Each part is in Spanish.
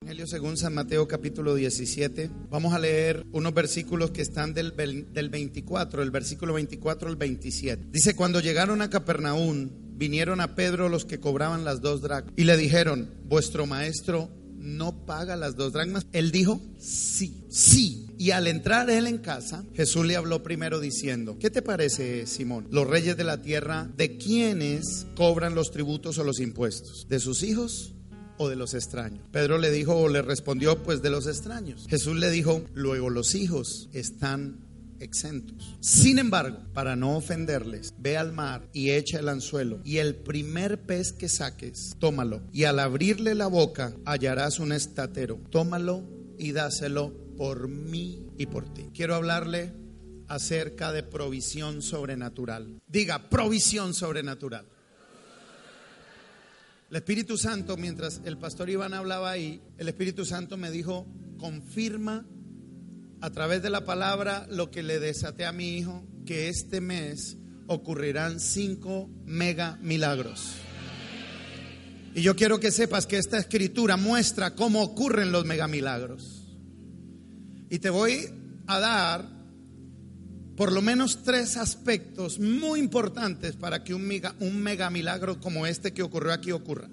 Evangelio según San Mateo capítulo 17. Vamos a leer unos versículos que están del, del 24, el versículo 24 al 27. Dice, cuando llegaron a Capernaum, vinieron a Pedro los que cobraban las dos dracmas y le dijeron, vuestro maestro no paga las dos dracmas. Él dijo, sí, sí. Y al entrar él en casa, Jesús le habló primero diciendo, ¿qué te parece, Simón? Los reyes de la tierra, ¿de quiénes cobran los tributos o los impuestos? ¿De sus hijos? O de los extraños? Pedro le dijo o le respondió, pues de los extraños. Jesús le dijo, luego los hijos están exentos. Sin embargo, para no ofenderles, ve al mar y echa el anzuelo y el primer pez que saques, tómalo y al abrirle la boca hallarás un estatero. Tómalo y dáselo por mí y por ti. Quiero hablarle acerca de provisión sobrenatural. Diga, provisión sobrenatural. El Espíritu Santo, mientras el pastor Iván hablaba ahí, el Espíritu Santo me dijo, confirma a través de la palabra lo que le desaté a mi hijo, que este mes ocurrirán cinco mega milagros. Y yo quiero que sepas que esta escritura muestra cómo ocurren los mega milagros. Y te voy a dar por lo menos tres aspectos muy importantes para que un mega, un milagro como este que ocurrió aquí ocurra.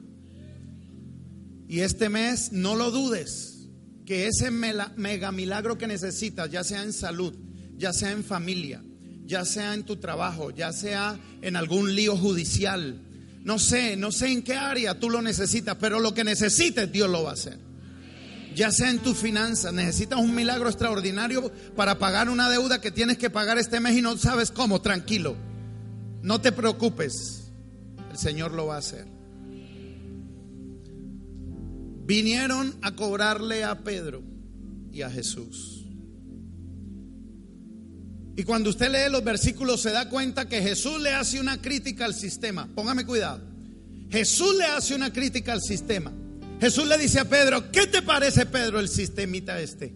Y este mes, no lo dudes, que ese mega milagro que necesitas, ya sea en salud, ya sea en familia, ya sea en tu trabajo, ya sea en algún lío judicial, no sé, no sé en qué área tú lo necesitas, pero lo que necesites Dios lo va a hacer ya sea en tus finanzas, necesitas un milagro extraordinario para pagar una deuda que tienes que pagar este mes y no sabes cómo, tranquilo. No te preocupes, el Señor lo va a hacer. Vinieron a cobrarle a Pedro y a Jesús. Y cuando usted lee los versículos se da cuenta que Jesús le hace una crítica al sistema. Póngame cuidado. Jesús le hace una crítica al sistema. Jesús le dice a Pedro, ¿qué te parece Pedro el sistemita este?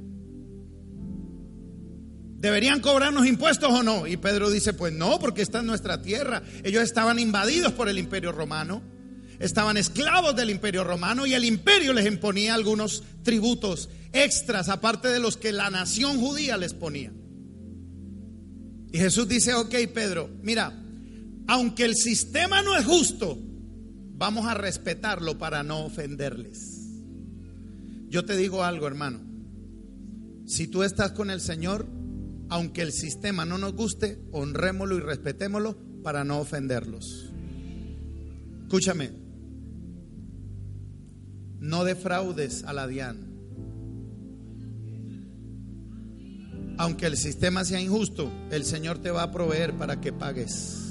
¿Deberían cobrarnos impuestos o no? Y Pedro dice, pues no, porque esta es nuestra tierra. Ellos estaban invadidos por el imperio romano, estaban esclavos del imperio romano y el imperio les imponía algunos tributos extras, aparte de los que la nación judía les ponía. Y Jesús dice, ok Pedro, mira, aunque el sistema no es justo, Vamos a respetarlo para no ofenderles. Yo te digo algo, hermano. Si tú estás con el Señor, aunque el sistema no nos guste, honrémoslo y respetémoslo para no ofenderlos. Escúchame. No defraudes a la DIAN. Aunque el sistema sea injusto, el Señor te va a proveer para que pagues.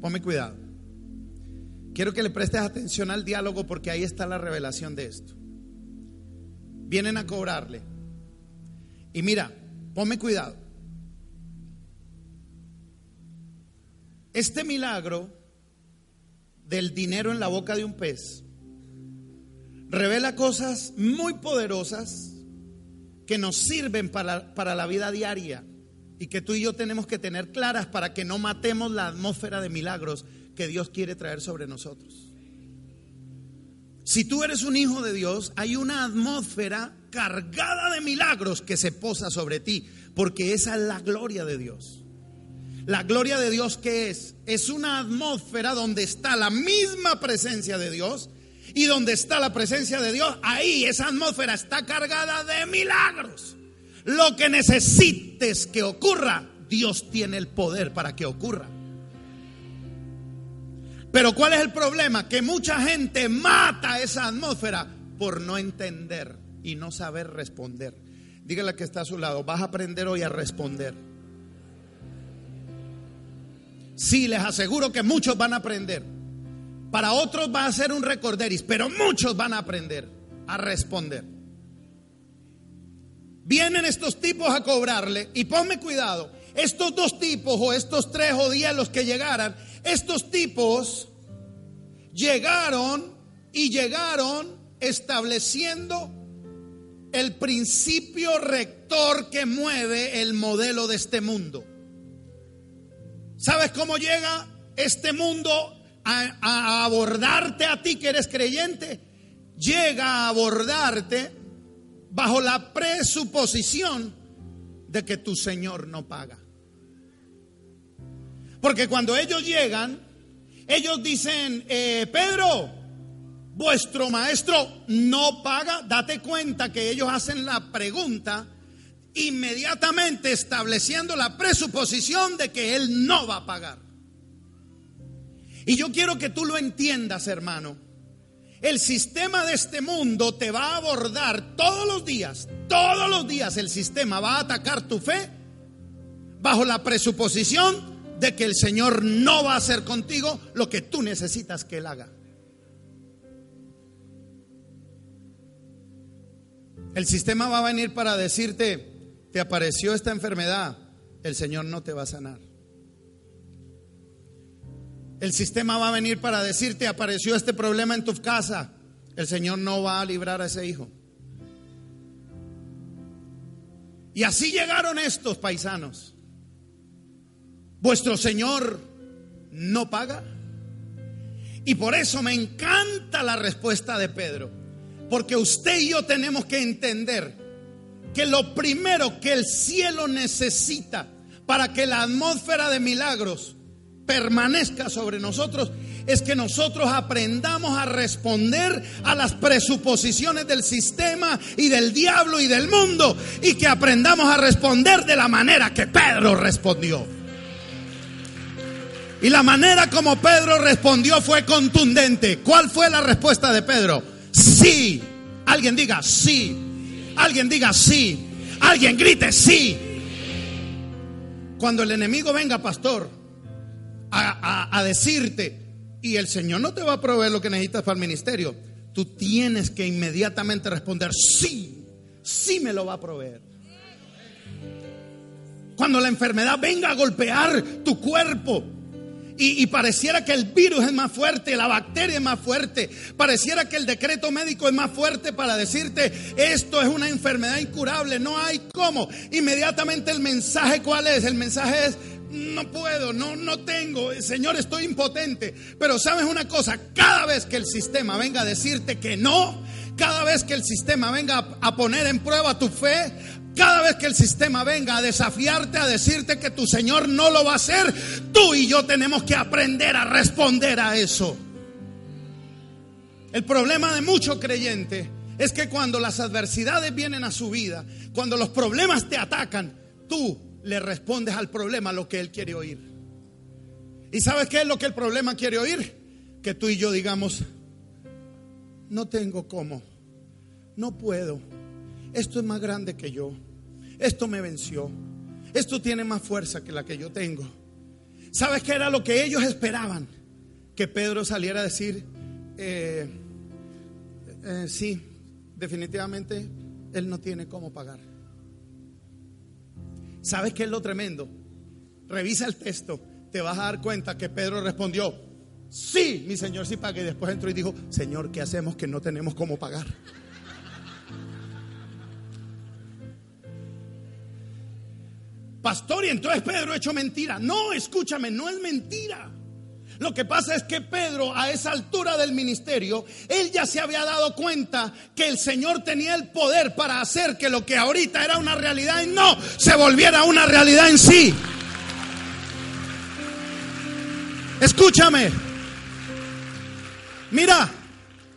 Ponme cuidado. Quiero que le prestes atención al diálogo porque ahí está la revelación de esto. Vienen a cobrarle. Y mira, ponme cuidado. Este milagro del dinero en la boca de un pez revela cosas muy poderosas que nos sirven para, para la vida diaria y que tú y yo tenemos que tener claras para que no matemos la atmósfera de milagros que Dios quiere traer sobre nosotros. Si tú eres un hijo de Dios, hay una atmósfera cargada de milagros que se posa sobre ti, porque esa es la gloria de Dios. La gloria de Dios que es? Es una atmósfera donde está la misma presencia de Dios y donde está la presencia de Dios, ahí esa atmósfera está cargada de milagros. Lo que necesites que ocurra, Dios tiene el poder para que ocurra. Pero ¿cuál es el problema? Que mucha gente mata esa atmósfera por no entender y no saber responder. Dígale que está a su lado, vas a aprender hoy a responder. Sí, les aseguro que muchos van a aprender. Para otros va a ser un recorderis, pero muchos van a aprender a responder. Vienen estos tipos a cobrarle y ponme cuidado, estos dos tipos o estos tres o diez los que llegaran, estos tipos llegaron y llegaron estableciendo el principio rector que mueve el modelo de este mundo. ¿Sabes cómo llega este mundo a, a, abordarte a ti que eres creyente? Llega a abordarte bajo la presuposición de que tu Señor no paga. Porque cuando ellos llegan, ellos dicen, eh, Pedro, vuestro maestro no paga. Date cuenta que ellos hacen la pregunta inmediatamente estableciendo la presuposición de que él no va a pagar. Y yo quiero que tú lo entiendas, hermano. El sistema de este mundo te va a abordar todos los días, todos los días el sistema va a atacar tu fe bajo la presuposición de que el Señor no va a hacer contigo lo que tú necesitas que Él haga. El sistema va a venir para decirte, te apareció esta enfermedad, el Señor no te va a sanar. El sistema va a venir para decirte, apareció este problema en tu casa, el Señor no va a librar a ese hijo. Y así llegaron estos paisanos. Vuestro Señor no paga. Y por eso me encanta la respuesta de Pedro. Porque usted y yo tenemos que entender que lo primero que el cielo necesita para que la atmósfera de milagros permanezca sobre nosotros es que nosotros aprendamos a responder a las presuposiciones del sistema y del diablo y del mundo y que aprendamos a responder de la manera que Pedro respondió. Y la manera como Pedro respondió fue contundente. ¿Cuál fue la respuesta de Pedro? Sí. Alguien diga sí. Alguien diga sí. Alguien grite sí. Cuando el enemigo venga, pastor, a, a, decirte, y el Señor no te va a proveer lo que necesitas para el ministerio, tú tienes que inmediatamente responder sí. Sí me lo va a proveer. Cuando la enfermedad venga a golpear tu cuerpo, y, pareciera que el virus es más fuerte, la bacteria es más fuerte, pareciera que el decreto médico es más fuerte para decirte esto es una enfermedad incurable, no hay cómo. Inmediatamente el mensaje cuál es? El mensaje es no puedo, no, no tengo, Señor, estoy impotente. Pero sabes una cosa, cada vez que el sistema venga a decirte que no, cada vez que el sistema venga a poner en prueba tu fe, cada vez que el sistema venga a desafiarte, a decirte que tu Señor no lo va a hacer, tú y yo tenemos que aprender a responder a eso. El problema de muchos creyentes es que cuando las adversidades vienen a su vida, cuando los problemas te atacan, tú le respondes al problema lo que él quiere oír. ¿Y sabes qué es lo que el problema quiere oír? Que tú y yo digamos, no tengo cómo, no puedo, esto es más grande que yo esto me venció, esto tiene más fuerza que la que yo tengo. ¿Sabes qué era lo que ellos esperaban? Que Pedro saliera a decir, eh, eh, sí, definitivamente él no tiene cómo pagar. ¿Sabes qué es lo tremendo? Revisa el texto, te vas a dar cuenta que Pedro respondió, sí, mi Señor sí paga. Y después entró y dijo, Señor, ¿qué hacemos que no tenemos cómo pagar? Pastor, y entonces Pedro hecho mentira. No, escúchame, no es mentira. Lo que pasa es que Pedro a esa altura del ministerio, él ya se había dado cuenta que el Señor tenía el poder para hacer que lo que ahorita era una realidad y no se volviera una realidad en sí. Escúchame. Mira,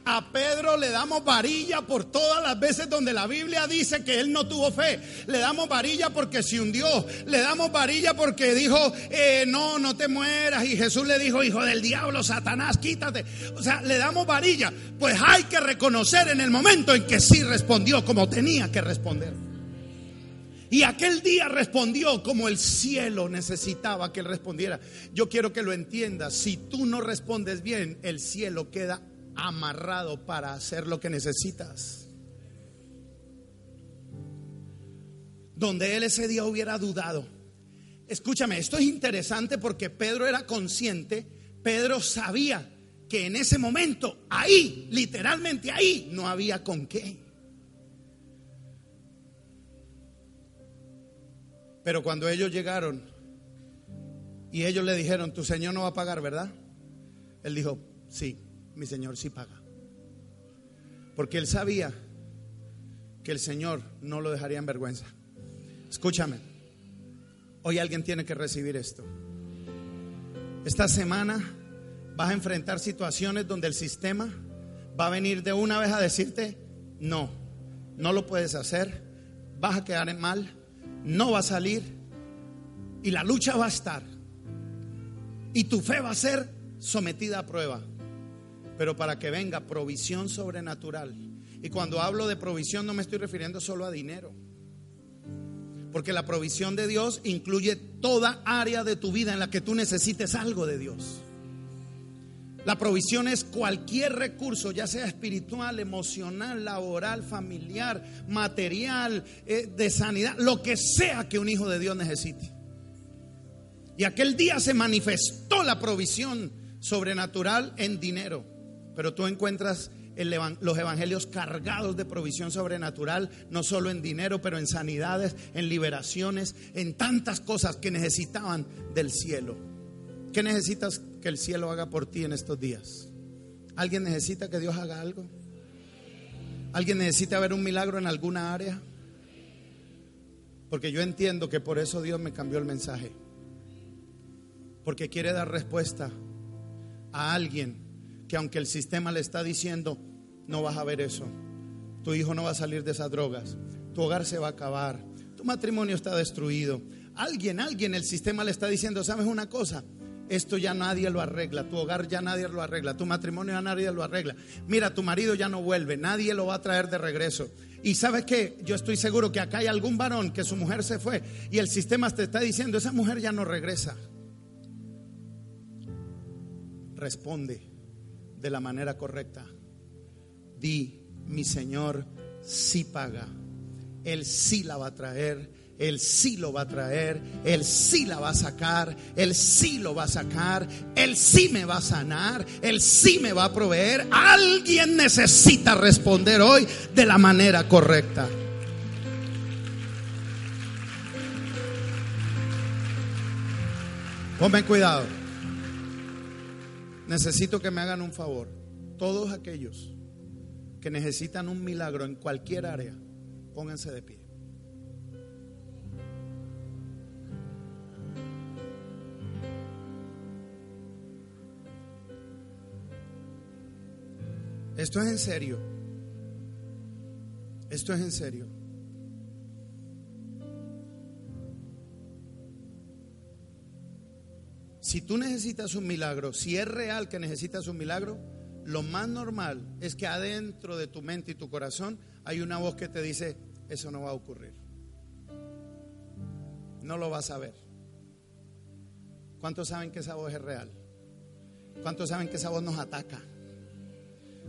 a Pedro le damos varilla por todas las veces donde la Biblia dice que él no tuvo fe. Le damos varilla porque se hundió. Le damos varilla porque dijo, eh, no, no te mueras. Y Jesús le dijo, hijo del diablo, Satanás, quítate. O sea, le damos varilla. Pues hay que reconocer en el momento en que sí respondió como tenía que responder. Y aquel día respondió como el cielo necesitaba que él respondiera. Yo quiero que lo entiendas. Si tú no respondes bien, el cielo queda amarrado para hacer lo que necesitas. Donde él ese día hubiera dudado. Escúchame, esto es interesante porque Pedro era consciente, Pedro sabía que en ese momento, ahí, literalmente ahí, no había con qué. Pero cuando ellos llegaron y ellos le dijeron, tu Señor no va a pagar, ¿verdad? Él dijo, sí, mi Señor sí paga. Porque él sabía que el Señor no lo dejaría en vergüenza. Escúchame, hoy alguien tiene que recibir esto. Esta semana vas a enfrentar situaciones donde el sistema va a venir de una vez a decirte, no, no lo puedes hacer, vas a quedar en mal, no va a salir y la lucha va a estar. Y tu fe va a ser sometida a prueba pero para que venga provisión sobrenatural. Y cuando hablo de provisión no me estoy refiriendo solo a dinero. Porque la provisión de Dios incluye toda área de tu vida en la que tú necesites algo de Dios. La provisión es cualquier recurso, ya sea espiritual, emocional, laboral, familiar, material, eh, de sanidad, lo que sea que un hijo de Dios necesite. Y aquel día se manifestó la provisión sobrenatural en dinero. Pero tú encuentras los evangelios cargados de provisión sobrenatural, no solo en dinero, pero en sanidades, en liberaciones, en tantas cosas que necesitaban del cielo. ¿Qué necesitas que el cielo haga por ti en estos días? ¿Alguien necesita que Dios haga algo? ¿Alguien necesita ver un milagro en alguna área? Porque yo entiendo que por eso Dios me cambió el mensaje. Porque quiere dar respuesta a alguien que aunque el sistema le está diciendo, no vas a ver eso, tu hijo no va a salir de esas drogas, tu hogar se va a acabar, tu matrimonio está destruido. Alguien, alguien, el sistema le está diciendo, ¿sabes una cosa? Esto ya nadie lo arregla, tu hogar ya nadie lo arregla, tu matrimonio ya nadie lo arregla. Mira, tu marido ya no vuelve, nadie lo va a traer de regreso. Y sabes que yo estoy seguro que acá hay algún varón que su mujer se fue y el sistema te está diciendo, esa mujer ya no regresa. Responde de la manera correcta. Di, mi Señor sí paga. Él sí la va a traer. Él sí lo va a traer, Él sí la va a sacar, Él sí lo va a sacar, Él sí me va a sanar, Él sí me va a proveer. Alguien necesita responder hoy de la manera correcta. Ponme cuidado necesito que me hagan un favor. Todos aquellos que necesitan un milagro en cualquier área, pónganse de pie. Esto es en serio. Esto es en serio. Si tú necesitas un milagro, si es real que necesitas un milagro, lo más normal es que adentro de tu mente y tu corazón hay una voz que te dice, eso no va a ocurrir. No lo vas a ver. ¿Cuántos saben que esa voz es real? ¿Cuántos saben que esa voz nos ataca?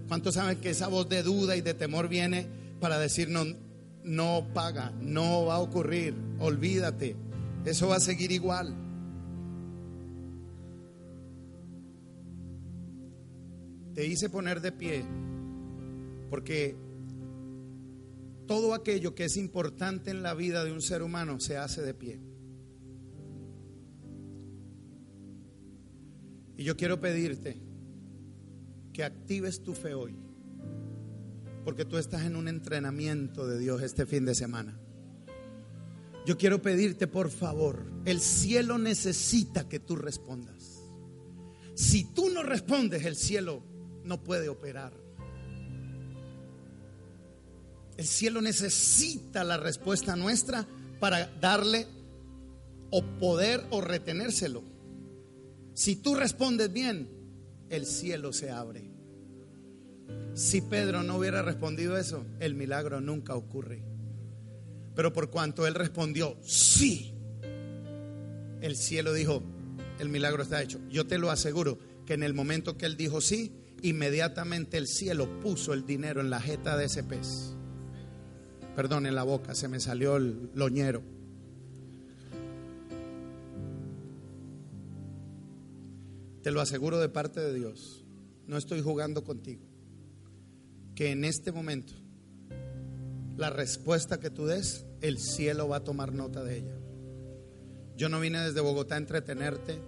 ¿Cuántos saben que esa voz de duda y de temor viene para decirnos, no paga, no va a ocurrir, olvídate, eso va a seguir igual? Te hice poner de pie porque todo aquello que es importante en la vida de un ser humano se hace de pie. Y yo quiero pedirte que actives tu fe hoy, porque tú estás en un entrenamiento de Dios este fin de semana. Yo quiero pedirte, por favor, el cielo necesita que tú respondas. Si tú no respondes, el cielo no puede operar. El cielo necesita la respuesta nuestra para darle o poder o retenérselo. Si tú respondes bien, el cielo se abre. Si Pedro no hubiera respondido eso, el milagro nunca ocurre. Pero por cuanto él respondió, sí, el cielo dijo, el milagro está hecho. Yo te lo aseguro que en el momento que él dijo sí, inmediatamente el cielo puso el dinero en la jeta de ese pez. Perdón, en la boca, se me salió el loñero. Te lo aseguro de parte de Dios. No estoy jugando contigo. Que en este momento la respuesta que tú des, el cielo va a tomar nota de ella. Yo no vine desde Bogotá a entretenerte.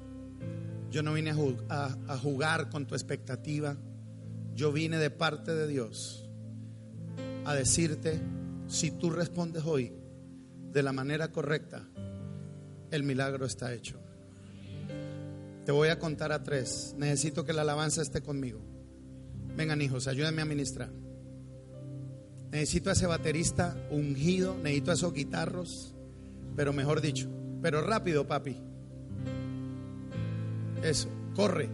Yo no vine a, jugar con tu expectativa. Yo vine de parte de Dios a decirte, si tú respondes hoy de la manera correcta, el milagro está hecho. Te voy a contar a tres. Necesito que la alabanza esté conmigo. Vengan hijos, ayúdenme a ministrar. Necesito a ese baterista ungido, necesito a esos guitarros, pero mejor dicho, pero rápido, papi. Eso, corre.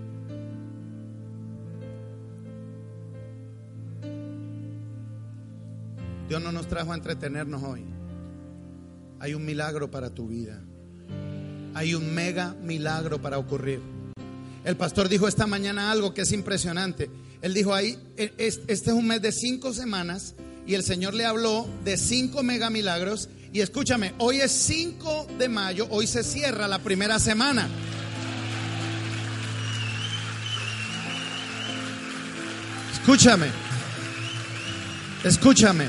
Dios no nos trajo a entretenernos hoy. Hay un milagro para tu vida. Hay un mega milagro para ocurrir. El pastor dijo esta mañana algo que es impresionante. Él dijo ahí, e, este es un mes de cinco semanas y el Señor le habló de cinco mega milagros. Y escúchame, hoy es 5 de mayo, hoy se cierra la primera semana. Escúchame, escúchame.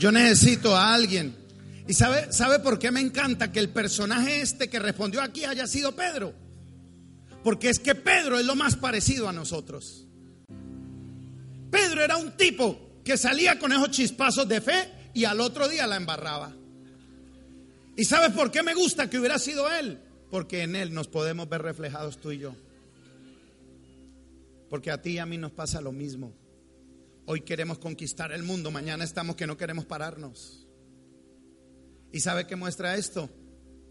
Yo necesito a alguien. ¿Y sabe, por qué me encanta que el personaje este que respondió aquí haya sido Pedro? Porque es que Pedro es lo más parecido a nosotros. Pedro era un tipo que salía con esos chispazos de fe y al otro día la embarraba. ¿Y sabes por qué me gusta que hubiera sido él? Porque en él nos podemos ver reflejados tú y yo. Porque a ti y a mí nos pasa lo mismo. Hoy queremos conquistar el mundo, mañana estamos que no queremos pararnos. ¿Y sabe qué muestra esto?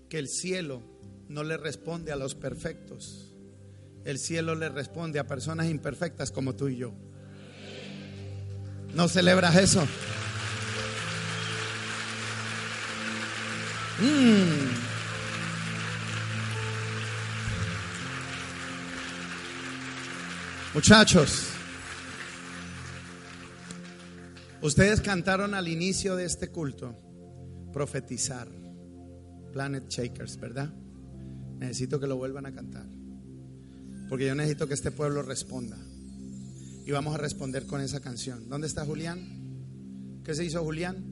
Que el cielo no le responde a los perfectos. El cielo le responde a personas imperfectas como tú y yo. ¿No celebras eso? Mm. Muchachos, ustedes cantaron al inicio de este culto profetizar, Planet Shakers, ¿verdad? Necesito que lo vuelvan a cantar, porque yo necesito que este pueblo responda y vamos a responder con esa canción. ¿Dónde está Julián? ¿Qué se hizo Julián?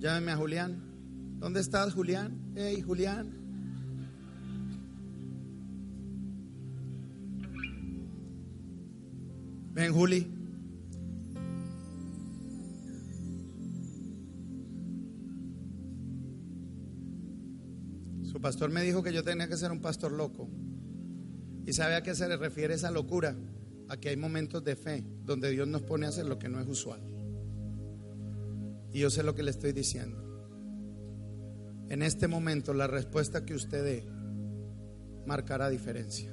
Llámeme a Julián. ¿Dónde estás, Julián? Hey, Julián. Ven, Juli. Su pastor me dijo que yo tenía que ser un pastor loco. ¿Y sabe a qué se le refiere esa locura? Aquí hay momentos de fe donde Dios nos pone a hacer lo que no es usual. Y yo sé lo que le estoy diciendo. En este momento la respuesta que usted dé marcará diferencia.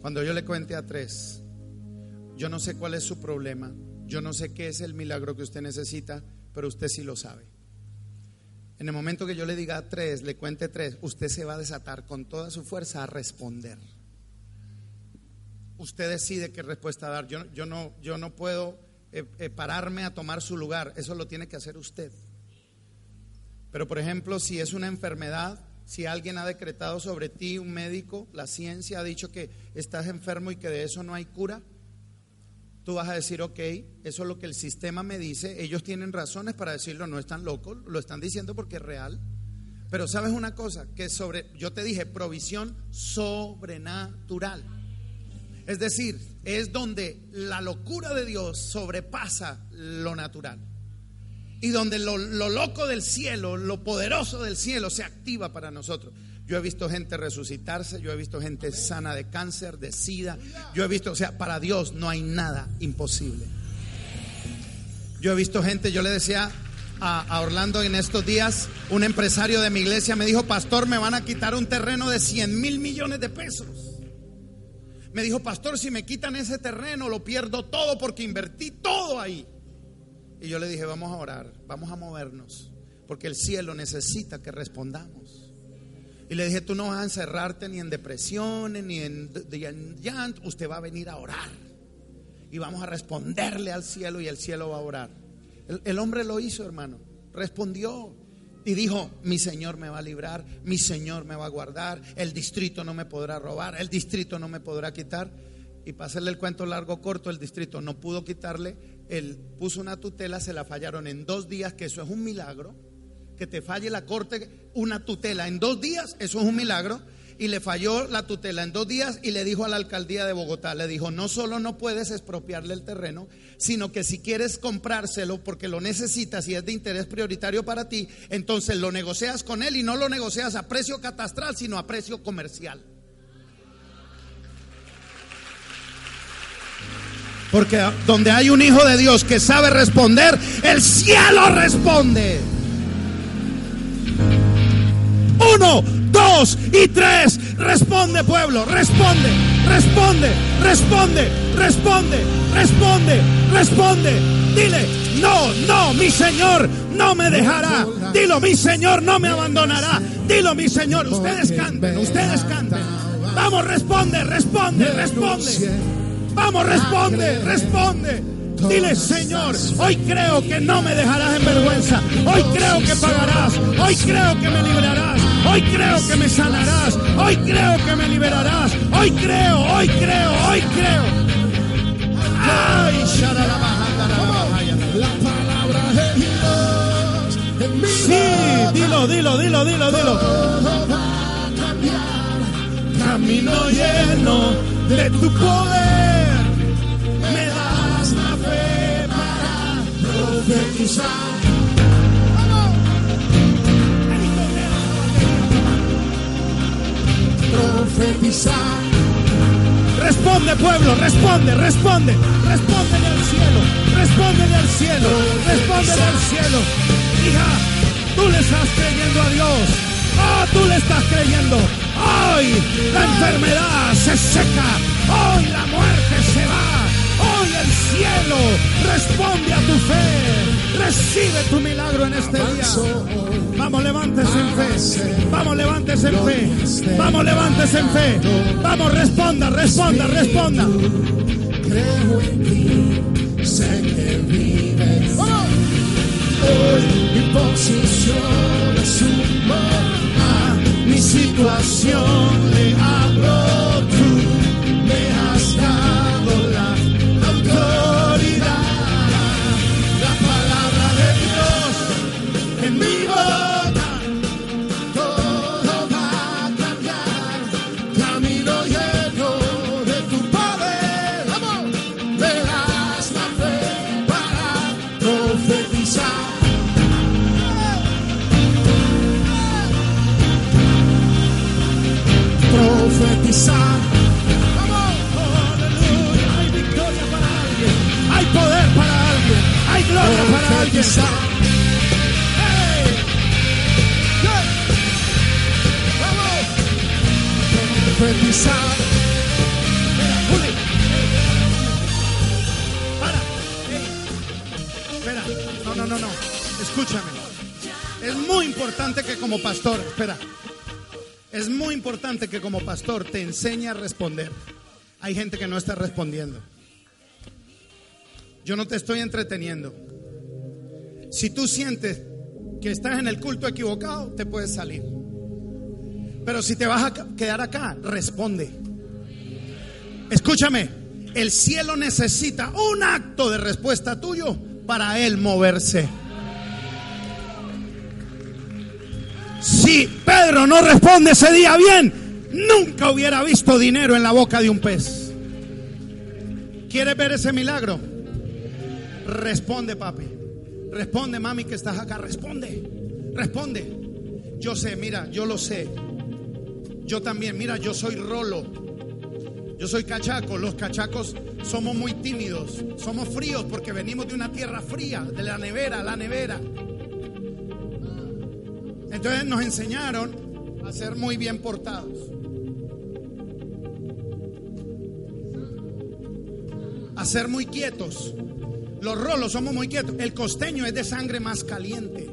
Cuando yo le cuente a tres, yo no sé cuál es su problema, yo no sé qué es el milagro que usted necesita, pero usted sí lo sabe. En el momento que yo le diga tres, le cuente tres, usted se va a desatar con toda su fuerza a responder usted decide qué respuesta dar. Yo, yo, no, yo no puedo eh, eh, pararme a tomar su lugar, eso lo tiene que hacer usted. Pero por ejemplo, si es una enfermedad, si alguien ha decretado sobre ti, un médico, la ciencia ha dicho que estás enfermo y que de eso no hay cura, tú vas a decir, ok, eso es lo que el sistema me dice, ellos tienen razones para decirlo, no están locos, lo están diciendo porque es real. Pero sabes una cosa, que sobre, yo te dije, provisión sobrenatural. Es decir, es donde la locura de Dios sobrepasa lo natural. Y donde lo, loco del cielo, lo poderoso del cielo se activa para nosotros. Yo he visto gente resucitarse, yo he visto gente sana de cáncer, de sida. Yo he visto, o sea, para Dios no hay nada imposible. Yo he visto gente, yo le decía a, Orlando en estos días, un empresario de mi iglesia me dijo, pastor, me van a quitar un terreno de 100 mil millones de pesos. Me dijo, pastor, si me quitan ese terreno, lo pierdo todo porque invertí todo ahí. Y yo le dije, vamos a orar, vamos a movernos, porque el cielo necesita que respondamos. Y le dije, tú no vas a encerrarte ni en depresiones, ni en, llanto, usted va a venir a orar. Y vamos a responderle al cielo y el cielo va a orar. el hombre lo hizo, hermano, respondió. Y dijo, mi Señor me va a librar, mi Señor me va a guardar, el distrito no me podrá robar, el distrito no me podrá quitar. Y para el cuento largo corto, el distrito no pudo quitarle, él puso una tutela, se la fallaron en dos días, que eso es un milagro. Que te falle la corte una tutela en dos días, eso es un milagro y le falló la tutela en dos días y le dijo a la alcaldía de Bogotá, le dijo, no solo no puedes expropiarle el terreno, sino que si quieres comprárselo porque lo necesitas y es de interés prioritario para ti, entonces lo negocias con él y no lo negocias a precio catastral, sino a precio comercial. Porque donde hay un hijo de Dios que sabe responder, el cielo responde. Uno, dos y tres. Responde pueblo, responde, responde, responde, responde, responde, responde. Dile, no, no, mi Señor no me dejará. Dilo, mi Señor no me abandonará. Dilo, mi Señor, ustedes canten, ustedes canten. Vamos, responde, responde, responde. Vamos, responde, responde. Dile, Señor, hoy creo que no me dejarás en vergüenza. Hoy creo que pagarás. Hoy creo que me librarás. Hoy creo que me sanarás. Hoy creo que me liberarás. Hoy creo, hoy creo, hoy creo. Ay, la palabra de Dios. Sí, dilo, dilo, dilo, dilo, dilo. Camino lleno de tu poder. Profetizar. Profetizar. Responde pueblo, responde, responde, respóndele al cielo, respóndele al cielo, respóndele al cielo. Hija, tú le estás creyendo a Dios. Oh, tú le estás creyendo. Hoy la enfermedad se seca. Hoy la muerte se va el cielo responde a tu fe. Recibe tu milagro en este día. Vamos, levántese en fe. Vamos, levántese en fe. Vamos, levántese en fe. Vamos, responda, responda, responda. Creo en ti, sé que vives. Hoy mi posición es a mi situación le abro que como pastor te enseñe a responder. Hay gente que no está respondiendo. Yo no te estoy entreteniendo. Si tú sientes que estás en el culto equivocado, te puedes salir. Pero si te vas a quedar acá, responde. Escúchame, el cielo necesita un acto de respuesta tuyo para él moverse. Si Pedro no responde ese día bien, nunca hubiera visto dinero en la boca de un pez. ¿Quieres ver ese milagro? Responde, papi. Responde, mami, que estás acá. Responde. Responde. Yo sé, mira, yo lo sé. Yo también, mira, yo soy rolo. Yo soy cachaco. Los cachacos somos muy tímidos. Somos fríos porque venimos de una tierra fría, de la nevera, la nevera. Entonces nos enseñaron a ser muy bien portados. Ser muy quietos. Los rolos somos muy quietos. El costeño es de sangre más caliente.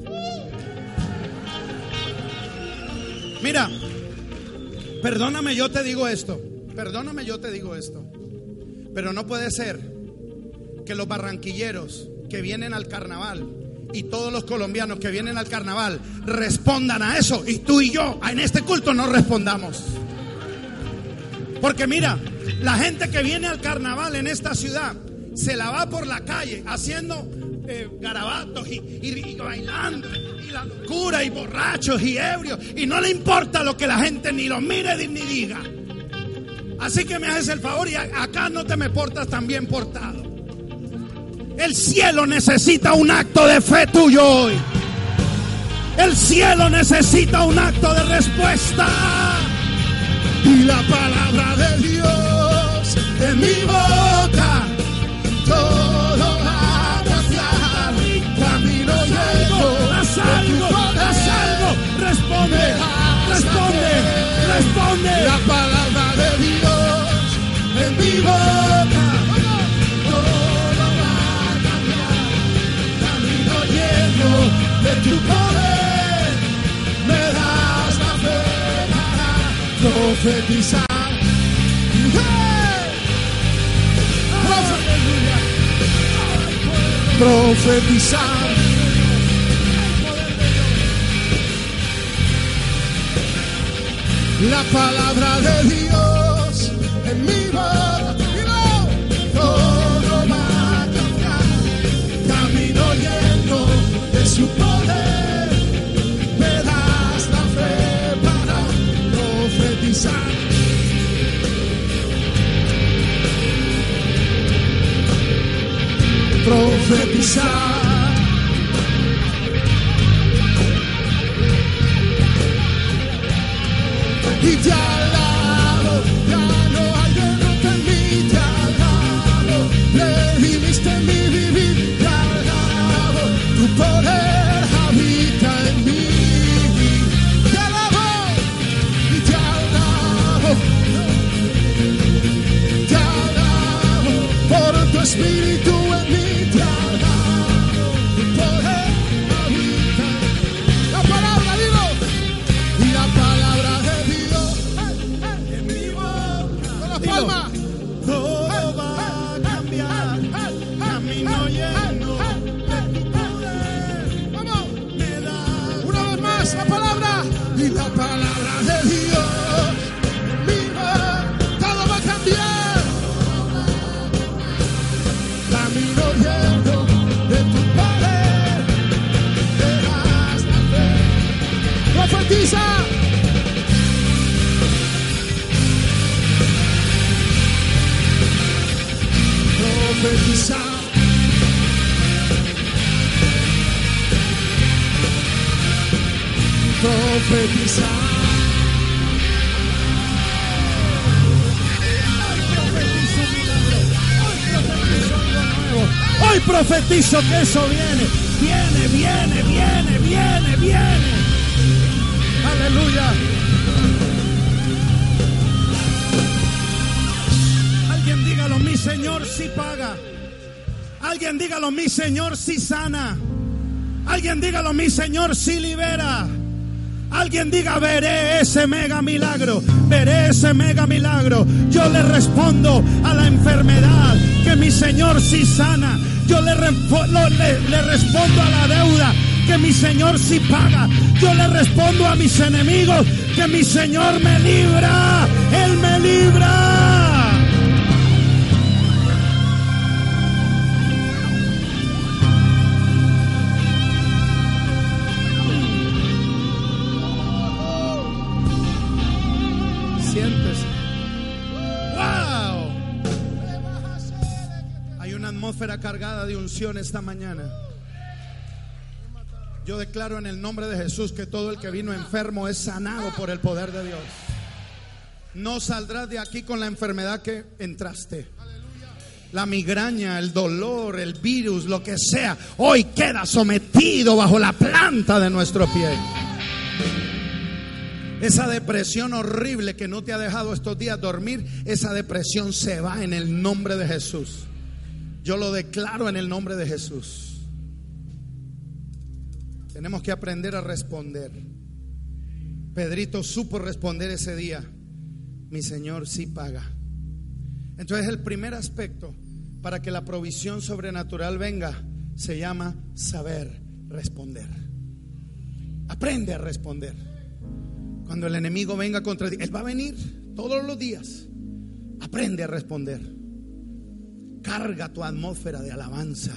Mira, perdóname, yo te digo esto. Perdóname, yo te digo esto. Pero no puede ser que los barranquilleros que vienen al carnaval y todos los colombianos que vienen al carnaval respondan a eso y tú y yo en este culto no respondamos. Porque mira, la gente que viene al carnaval en esta ciudad se la va por la calle haciendo eh, garabatos y, y bailando y la locura y borrachos y ebrios y no le importa lo que la gente ni lo mire ni diga. Así que me haces el favor y acá no te me portas tan bien portado. El cielo necesita un acto de fe tuyo hoy. El cielo necesita un acto de respuesta. Y la palabra de Dios en mi boca, todo va a cambiar. Camino lleno. Haz algo, haz algo. Responde, responde, responde. La palabra de Dios en mi boca. Profetizar. ¡Hey! Profe- Profetizar. La palabra de Dios en mi boca. Todo va a cambiar. Camino lleno de su poder. Profetizar. Profetizar. y alabo, Más la palabra. Y la palabra de Dios Profetizar. Hoy profetizo que eso viene. Viene, viene, viene, viene, viene. Aleluya. Alguien dígalo, mi Señor sí paga. Alguien dígalo, mi Señor sí sana. Alguien dígalo, mi Señor sí libera. Alguien diga, veré ese mega milagro, veré ese mega milagro. Yo le respondo a la enfermedad que mi Señor sí sana. Yo le, respondo a la deuda que mi Señor sí paga. Yo le respondo a mis enemigos que mi Señor me libra. Él me libra. Atmósfera cargada de unción esta mañana. Yo declaro en el nombre de Jesús que todo el que vino enfermo es sanado por el poder de Dios. No saldrás de aquí con la enfermedad que entraste. La migraña, el dolor, el virus, lo que sea, hoy queda sometido bajo la planta de nuestro pie. Esa depresión horrible que no te ha dejado estos días dormir, esa depresión se va en el nombre de Jesús. Yo lo declaro en el nombre de Jesús. Tenemos que aprender a responder. Pedrito supo responder ese día. Mi Señor sí paga. Entonces el primer aspecto para que la provisión sobrenatural venga se llama saber responder. Aprende a responder. Cuando el enemigo venga contra ti, él va a venir todos los días. Aprende a responder. Carga tu atmósfera de alabanza.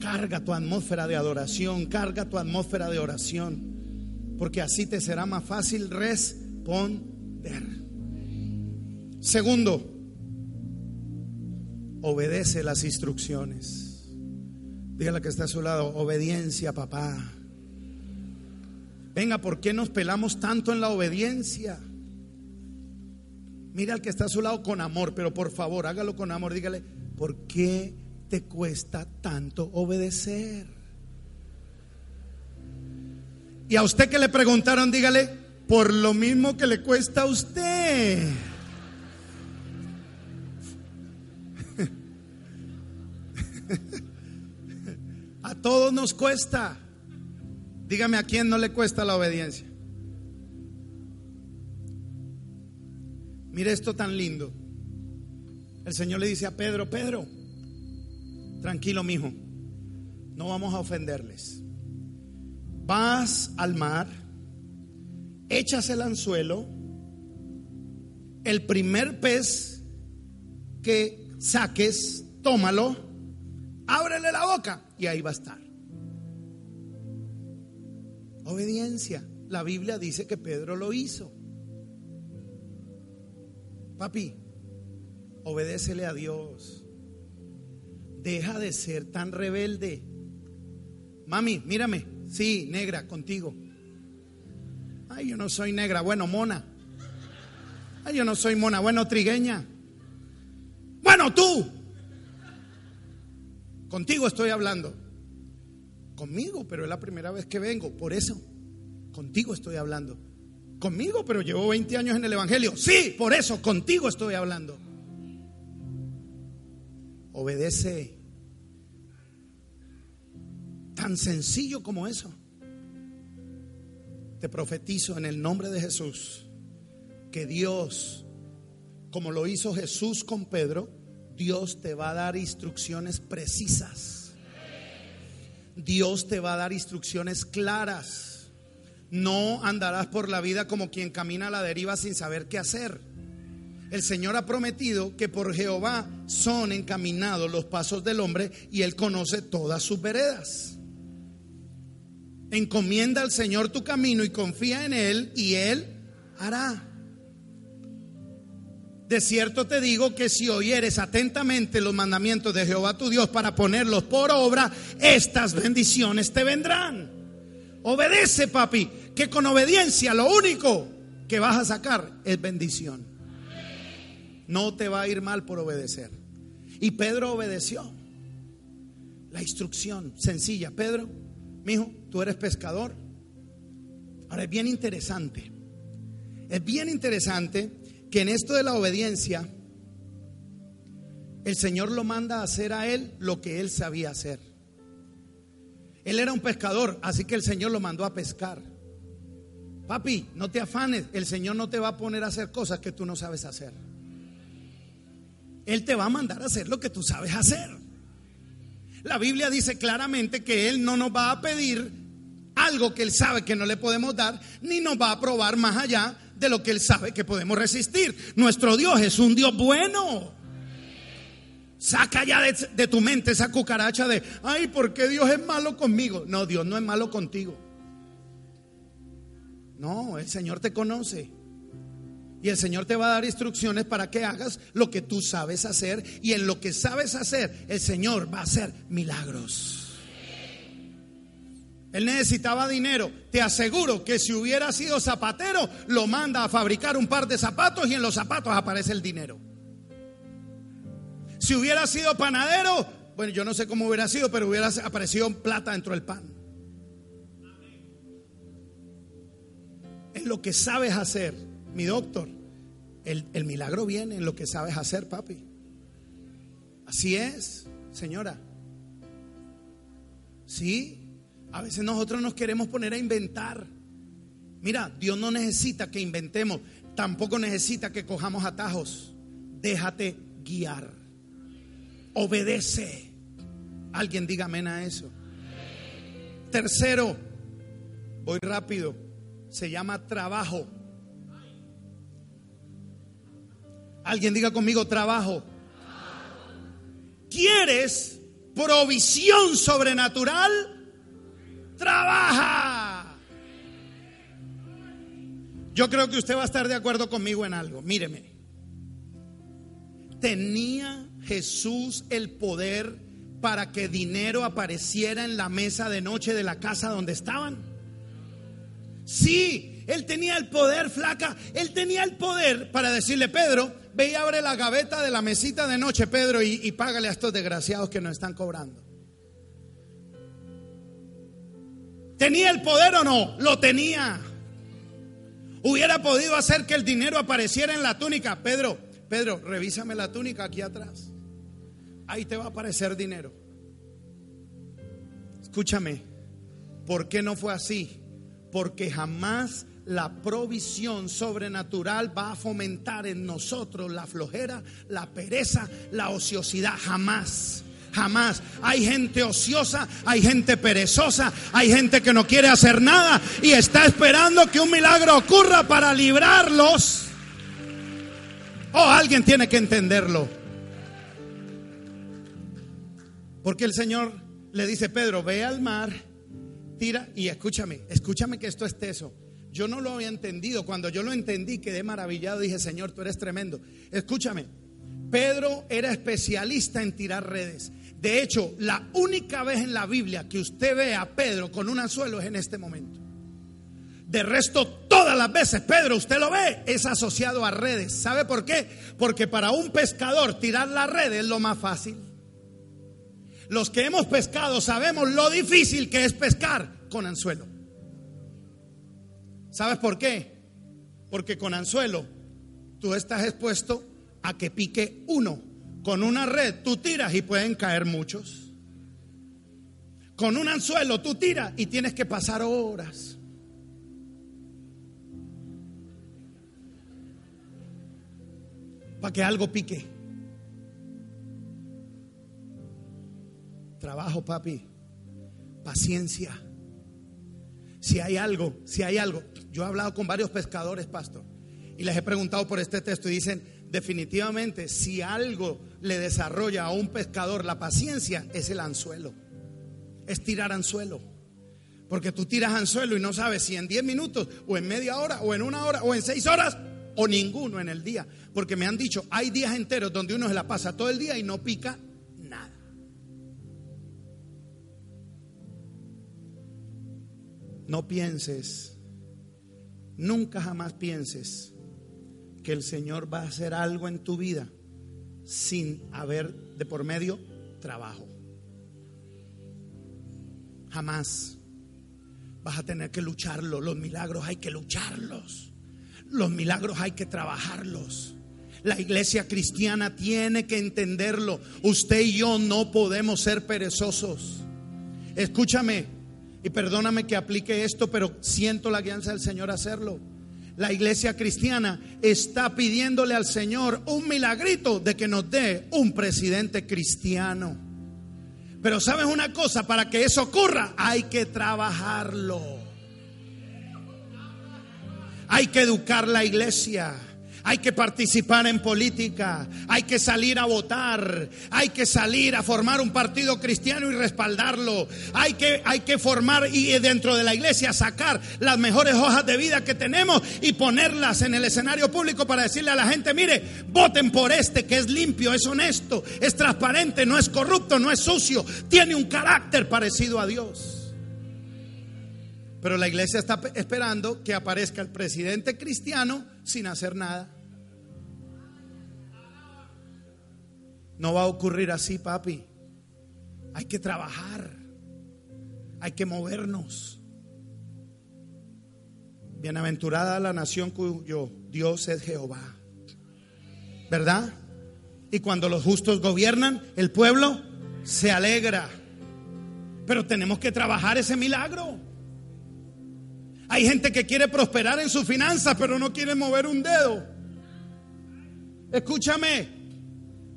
Carga tu atmósfera de adoración. Carga tu atmósfera de oración. Porque así te será más fácil responder. Segundo, obedece las instrucciones. Dígale que está a su lado, obediencia, papá. Venga, ¿por qué nos pelamos tanto en la obediencia? Mira al que está a su lado con amor, pero por favor, hágalo con amor. Dígale, ¿por qué te cuesta tanto obedecer? Y a usted que le preguntaron, dígale, por lo mismo que le cuesta a usted. A todos nos cuesta. Dígame a quién no le cuesta la obediencia. Mire esto tan lindo. El Señor le dice a Pedro, Pedro, tranquilo, mijo, no vamos a ofenderles. Vas al mar, echas el anzuelo, el primer pez que saques, tómalo, ábrele la boca y ahí va a estar. Obediencia. La Biblia dice que Pedro lo hizo. Papi, obedécele a Dios. Deja de ser tan rebelde. Mami, mírame. Sí, negra, contigo. Ay, yo no soy negra. Bueno, mona. Ay, yo no soy mona. Bueno, trigueña. Bueno, tú. Contigo estoy hablando. Conmigo, pero es la primera vez que vengo. Por eso, contigo estoy hablando. Conmigo, pero llevo 20 años en el Evangelio. Sí, por eso, contigo estoy hablando. Obedece. Tan sencillo como eso. Te profetizo en el nombre de Jesús que Dios, como lo hizo Jesús con Pedro, Dios te va a dar instrucciones precisas. Dios te va a dar instrucciones claras. No andarás por la vida como quien camina a la deriva sin saber qué hacer. El Señor ha prometido que por Jehová son encaminados los pasos del hombre y Él conoce todas sus veredas. Encomienda al Señor tu camino y confía en Él y Él hará. De cierto te digo que si oyeres atentamente los mandamientos de Jehová tu Dios para ponerlos por obra, estas bendiciones te vendrán. Obedece, papi, que con obediencia lo único que vas a sacar es bendición. No te va a ir mal por obedecer. Y Pedro obedeció. La instrucción sencilla. Pedro, mi hijo, tú eres pescador. Ahora es bien interesante. Es bien interesante que en esto de la obediencia, el Señor lo manda a hacer a él lo que él sabía hacer. Él era un pescador, así que el Señor lo mandó a pescar. Papi, no te afanes, el Señor no te va a poner a hacer cosas que tú no sabes hacer. Él te va a mandar a hacer lo que tú sabes hacer. La Biblia dice claramente que Él no nos va a pedir algo que Él sabe que no le podemos dar, ni nos va a probar más allá de lo que Él sabe que podemos resistir. Nuestro Dios es un Dios bueno. Saca ya de, tu mente esa cucaracha de, ay, ¿por qué Dios es malo conmigo? No, Dios no es malo contigo. No, el Señor te conoce. Y el Señor te va a dar instrucciones para que hagas lo que tú sabes hacer. Y en lo que sabes hacer, el Señor va a hacer milagros. Él necesitaba dinero. Te aseguro que si hubiera sido zapatero, lo manda a fabricar un par de zapatos y en los zapatos aparece el dinero. Si hubiera sido panadero, bueno, yo no sé cómo hubiera sido, pero hubiera aparecido plata dentro del pan. En lo que sabes hacer, mi doctor, el, el milagro viene en lo que sabes hacer, papi. Así es. señora. Sí, a veces nosotros nos queremos poner a inventar. Mira, Dios no necesita que inventemos, tampoco necesita que cojamos atajos. Déjate guiar. Obedece. Alguien diga amén a eso. Tercero, voy rápido, se llama trabajo. Alguien diga conmigo trabajo. ¿Quieres provisión sobrenatural? Trabaja. Yo creo que usted va a estar de acuerdo conmigo en algo. Míreme. Tenía Jesús el poder para que dinero apareciera en la mesa de noche de la casa donde estaban. Sí, él tenía el poder, flaca. Él tenía el poder para decirle, Pedro, ve y abre la gaveta de la mesita de noche, Pedro, y, págale a estos desgraciados que nos están cobrando. ¿Tenía el poder o no? Lo tenía. Hubiera podido hacer que el dinero apareciera en la túnica. Pedro, Pedro, revísame la túnica aquí atrás. Ahí te va a aparecer dinero. Escúchame, ¿por qué no fue así? Porque jamás la provisión sobrenatural va a fomentar en nosotros la flojera, la pereza, la ociosidad. Jamás. Jamás. Hay gente ociosa, hay gente perezosa, hay gente que no quiere hacer nada y está esperando que un milagro ocurra para librarlos. Oh, alguien tiene que entenderlo. Porque el Señor le dice, Pedro, ve al mar, tira y escúchame, escúchame que esto es teso. Yo no lo había entendido. Cuando yo lo entendí, quedé maravillado. Dije, Señor, tú eres tremendo. Escúchame, Pedro era especialista en tirar redes. De hecho, la única vez en la Biblia que usted ve a Pedro con un anzuelo es en este momento. De resto, todas las veces, Pedro, usted lo ve, es asociado a redes. ¿Sabe por qué? Porque para un pescador tirar la red es lo más fácil. Los que hemos pescado sabemos lo difícil que es pescar con anzuelo. ¿Sabes por qué? Porque con anzuelo tú estás expuesto a que pique uno. Con una red tú tiras y pueden caer muchos. Con un anzuelo tú tiras y tienes que pasar horas. Para que algo pique. Trabajo, papi. Paciencia. Si hay algo, si hay algo. Yo he hablado con varios pescadores, pastor, y les he preguntado por este texto y dicen, definitivamente, si algo le desarrolla a un pescador la paciencia, es el anzuelo. Es tirar anzuelo. Porque tú tiras anzuelo y no sabes si en 10 minutos, o en media hora, o en una hora, o en 6 horas, o ninguno en el día. Porque me han dicho, hay días enteros donde uno se la pasa todo el día y no pica No pienses, nunca jamás pienses que el Señor va a hacer algo en tu vida sin haber de por medio trabajo. Jamás vas a tener que lucharlo. Los milagros hay que lucharlos. Los milagros hay que trabajarlos. La iglesia cristiana tiene que entenderlo. Usted y yo no podemos ser perezosos. Escúchame, y perdóname que aplique esto, pero siento la guianza del Señor hacerlo. La iglesia cristiana está pidiéndole al Señor un milagrito de que nos dé un presidente cristiano. Pero sabes una cosa, para que eso ocurra hay que trabajarlo. Hay que educar la iglesia hay que participar en política, hay que salir a votar, hay que salir a formar un partido cristiano y respaldarlo, hay que, hay que formar y dentro de la iglesia sacar las mejores hojas de vida que tenemos y ponerlas en el escenario público para decirle a la gente, mire, voten por este que es limpio, es honesto, es transparente, no es corrupto, no es sucio, tiene un carácter parecido a Dios. Pero la iglesia está esperando que aparezca el presidente cristiano sin hacer nada. No va a ocurrir así, papi. Hay que trabajar. Hay que movernos. Bienaventurada la nación cuyo Dios es Jehová. ¿Verdad? Y cuando los justos gobiernan, el pueblo se alegra. Pero tenemos que trabajar ese milagro. Hay gente que quiere prosperar en sus finanzas, pero no quiere mover un dedo. Escúchame,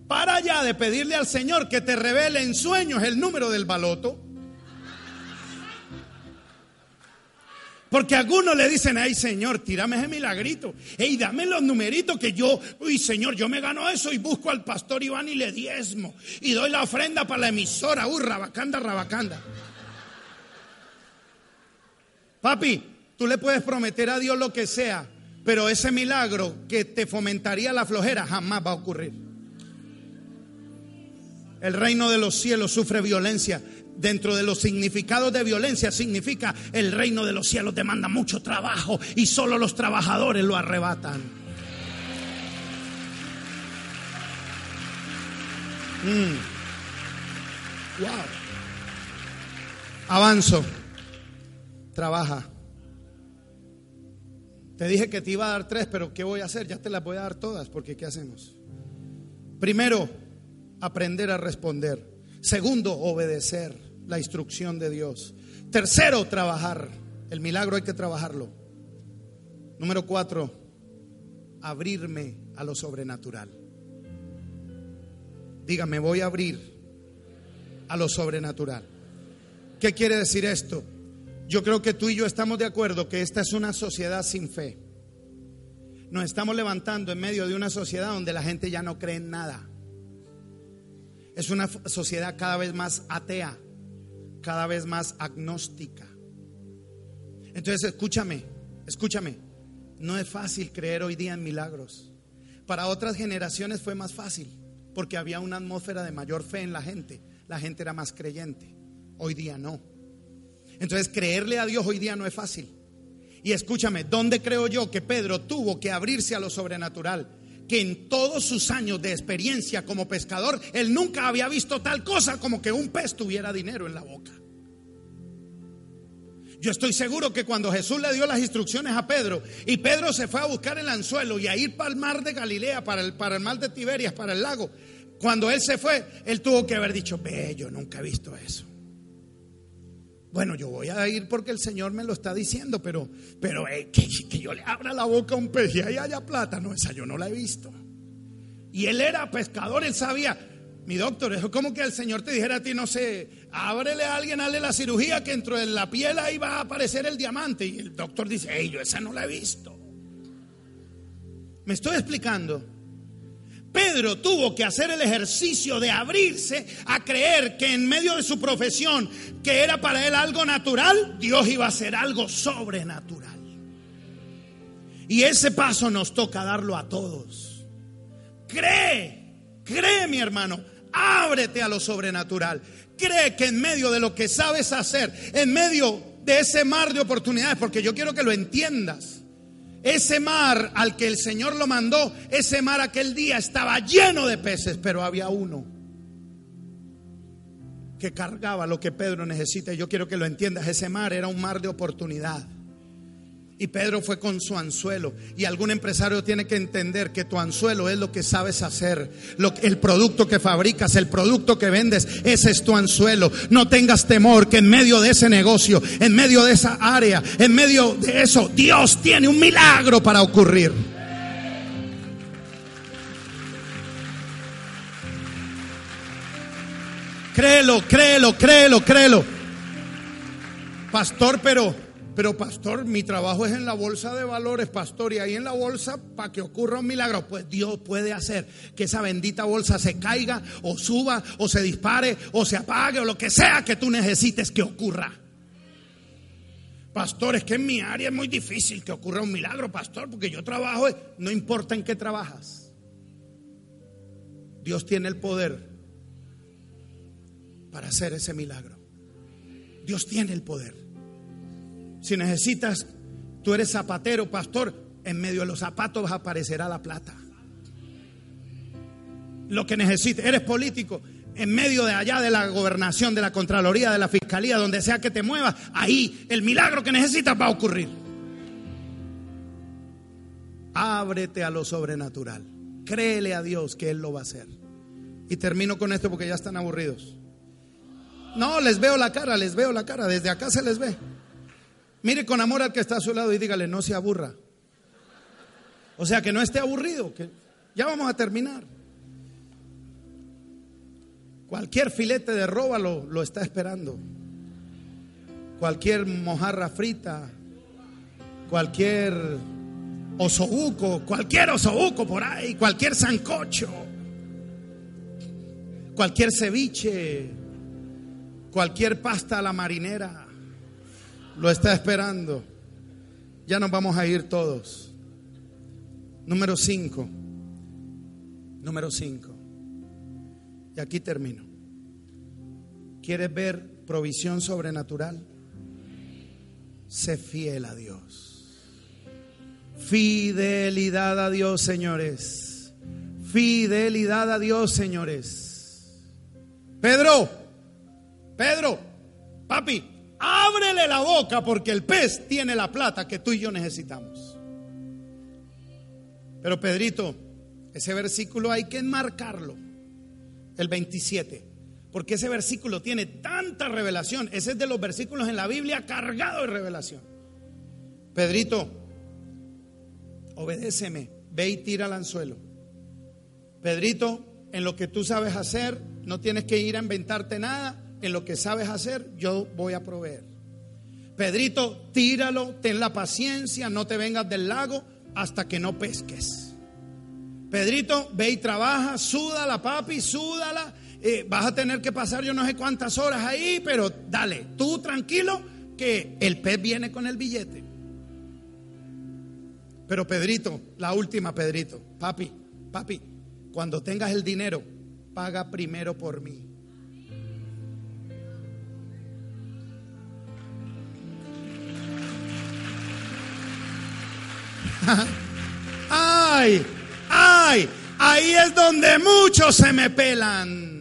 para allá de pedirle al Señor que te revele en sueños el número del baloto. Porque algunos le dicen, ay Señor, tírame ese milagrito. Ey, dame los numeritos que yo, uy Señor, yo me gano eso y busco al pastor Iván y le diezmo. Y doy la ofrenda para la emisora. Uy, rabacanda, rabacanda. Papi, tú le puedes prometer a Dios lo que sea, pero ese milagro que te fomentaría la flojera jamás va a ocurrir. El reino de los cielos sufre violencia dentro de los significados de violencia significa el reino de los cielos demanda mucho trabajo y solo los trabajadores lo arrebatan. Mm. Wow. Avanzo. Trabaja. Te dije que te iba a dar tres, pero ¿qué voy a hacer? Ya te las voy a dar todas, porque ¿qué hacemos? Primero, aprender a responder. Segundo, obedecer la instrucción de Dios. Tercero, trabajar. El milagro hay que trabajarlo. Número cuatro, abrirme a lo sobrenatural. Dígame, voy a abrir a lo sobrenatural. ¿Qué quiere decir esto? Yo creo que tú y yo estamos de acuerdo que esta es una sociedad sin fe. Nos estamos levantando en medio de una sociedad donde la gente ya no cree en nada. Es una sociedad cada vez más atea cada vez más agnóstica. Entonces, escúchame, escúchame, no es fácil creer hoy día en milagros. Para otras generaciones fue más fácil, porque había una atmósfera de mayor fe en la gente. La gente era más creyente. Hoy día no. Entonces, creerle a Dios hoy día no es fácil. Y escúchame, ¿dónde creo yo que Pedro tuvo que abrirse a lo sobrenatural? Que en todos sus años de experiencia como pescador, él nunca había visto tal cosa como que un pez tuviera dinero en la boca. Yo estoy seguro que cuando Jesús le dio las instrucciones a Pedro y Pedro se fue a buscar el anzuelo y a ir para el mar de Galilea, para el, para el mar de Tiberias, para el lago, cuando él se fue, él tuvo que haber dicho, ve, yo nunca he visto eso. Bueno, yo voy a ir porque el Señor me lo está diciendo, pero, pero eh, que, yo le abra la boca a un pez y ahí haya plata, no, esa yo no la he visto. Y él era pescador, él sabía, mi doctor, es como que el Señor te dijera a ti, no sé, ábrele a alguien, hazle la cirugía que dentro de la piel ahí va a aparecer el diamante. Y el doctor dice, hey, yo esa no la he visto. ¿Me estoy explicando? Pedro tuvo que hacer el ejercicio de abrirse a creer que en medio de su profesión, que era para él algo natural, Dios iba a hacer algo sobrenatural. Y ese paso nos toca darlo a todos. Cree, cree mi hermano, ábrete a lo sobrenatural. Cree que en medio de lo que sabes hacer, en medio de ese mar de oportunidades, porque yo quiero que lo entiendas ese mar al que el Señor lo mandó, ese mar aquel día estaba lleno de peces, pero había uno que cargaba lo que Pedro necesita. Y yo quiero que lo entiendas, ese mar era un mar de oportunidad. Y Pedro fue con su anzuelo. Y algún empresario tiene que entender que tu anzuelo es lo que sabes hacer. El producto que fabricas, el producto que vendes, ese es tu anzuelo. No tengas temor que en medio de ese negocio, en medio de esa área, en medio de eso, Dios tiene un milagro para ocurrir. Créelo, créelo, créelo, créelo. Pastor, pero pero pastor, mi trabajo es en la bolsa de valores, pastor, y ahí en la bolsa, para que ocurra un milagro, pues Dios puede hacer que esa bendita bolsa se caiga, o suba, o se dispare, o se apague, o lo que sea que tú necesites que ocurra. Pastor, es que en mi área es muy difícil que ocurra un milagro, pastor, porque yo trabajo, no importa en qué trabajas. Dios tiene el poder para hacer ese milagro. Dios tiene el poder. Si necesitas, tú eres zapatero, pastor, en medio de los zapatos aparecerá la plata. Lo que necesites, eres político, en medio de allá de la gobernación, de la Contraloría, de la Fiscalía, donde sea que te muevas, ahí el milagro que necesitas va a ocurrir. Ábrete a lo sobrenatural. Créele a Dios que Él lo va a hacer. Y termino con esto porque ya están aburridos. No, les veo la cara, les veo la cara. Desde acá se les ve. Mire con amor al que está a su lado y dígale, no se aburra. O sea, que no esté aburrido, que ya vamos a terminar. Cualquier filete de roba lo, está esperando. Cualquier mojarra frita, cualquier osobuco, cualquier osobuco por ahí, cualquier sancocho, cualquier ceviche, cualquier pasta a la marinera, lo está esperando. Ya nos vamos a ir todos. Número 5. Número 5. Y aquí termino. ¿Quieres ver provisión sobrenatural? Sé fiel a Dios. Fidelidad a Dios, señores. Fidelidad a Dios, señores. Pedro, Pedro, papi, ábrele la boca porque el pez tiene la plata que tú y yo necesitamos. Pero Pedrito, ese versículo hay que enmarcarlo, el 27, porque ese versículo tiene tanta revelación. Ese es de los versículos en la Biblia cargado de revelación. Pedrito, obedéceme, ve y tira el anzuelo. Pedrito, en lo que tú sabes hacer, no tienes que ir a inventarte nada, en lo que sabes hacer, yo voy a proveer. Pedrito, tíralo, ten la paciencia, no te vengas del lago hasta que no pesques. Pedrito, ve y trabaja, súdala, papi, súdala. Eh, vas a tener que pasar yo no sé cuántas horas ahí, pero dale, tú tranquilo que el pez viene con el billete. Pero Pedrito, la última Pedrito, papi, papi, cuando tengas el dinero, paga primero por mí. Ay, ay, ahí es donde muchos se me pelan.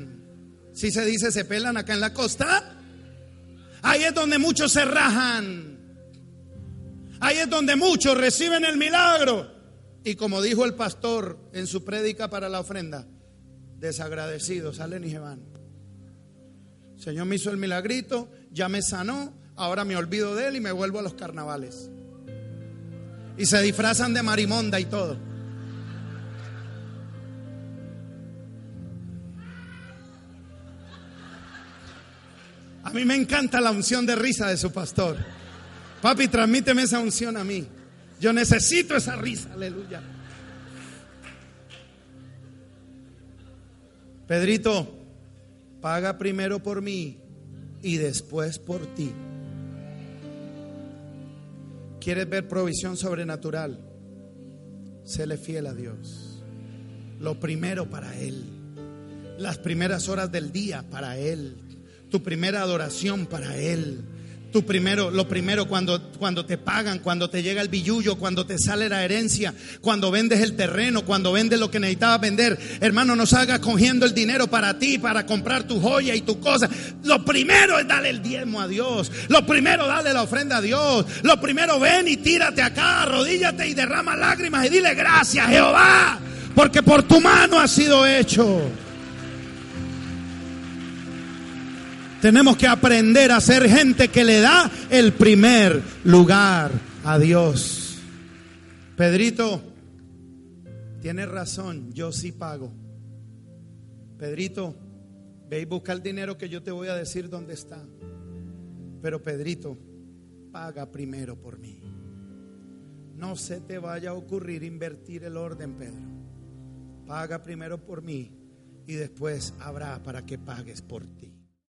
Si se dice se pelan acá en la costa, ahí es donde muchos se rajan. Ahí es donde muchos reciben el milagro. Y como dijo el pastor en su prédica para la ofrenda, desagradecidos, salen y se van. Señor me hizo el milagrito, ya me sanó, ahora me olvido de él y me vuelvo a los carnavales. Y se disfrazan de marimonda y todo. A mí me encanta la unción de risa de su pastor. Papi, transmíteme esa unción a mí. Yo necesito esa risa, aleluya. Pedrito, paga primero por mí y después por ti. ¿Quieres ver provisión sobrenatural? Séle fiel a Dios. Lo primero para Él. Las primeras horas del día para Él. Tu primera adoración para Él Tu primero, lo primero cuando, cuando te pagan, cuando te llega el billullo, cuando te sale la herencia, cuando vendes el terreno, cuando vendes lo que necesitabas vender. Hermano, no salgas cogiendo el dinero para ti, para comprar tu joya y tu cosa. Lo primero es darle el diezmo a Dios. Lo primero, darle la ofrenda a Dios. Lo primero, ven y tírate acá, arrodíllate y derrama lágrimas y dile gracias, Jehová, porque por tu mano ha sido hecho. Tenemos que aprender a ser gente que le da el primer lugar a Dios. Pedrito, tienes razón, yo sí pago. Pedrito, ve y busca el dinero que yo te voy a decir dónde está. Pero Pedrito, paga primero por mí. No se te vaya a ocurrir invertir el orden, Pedro. Paga primero por mí y después habrá para que pagues por ti.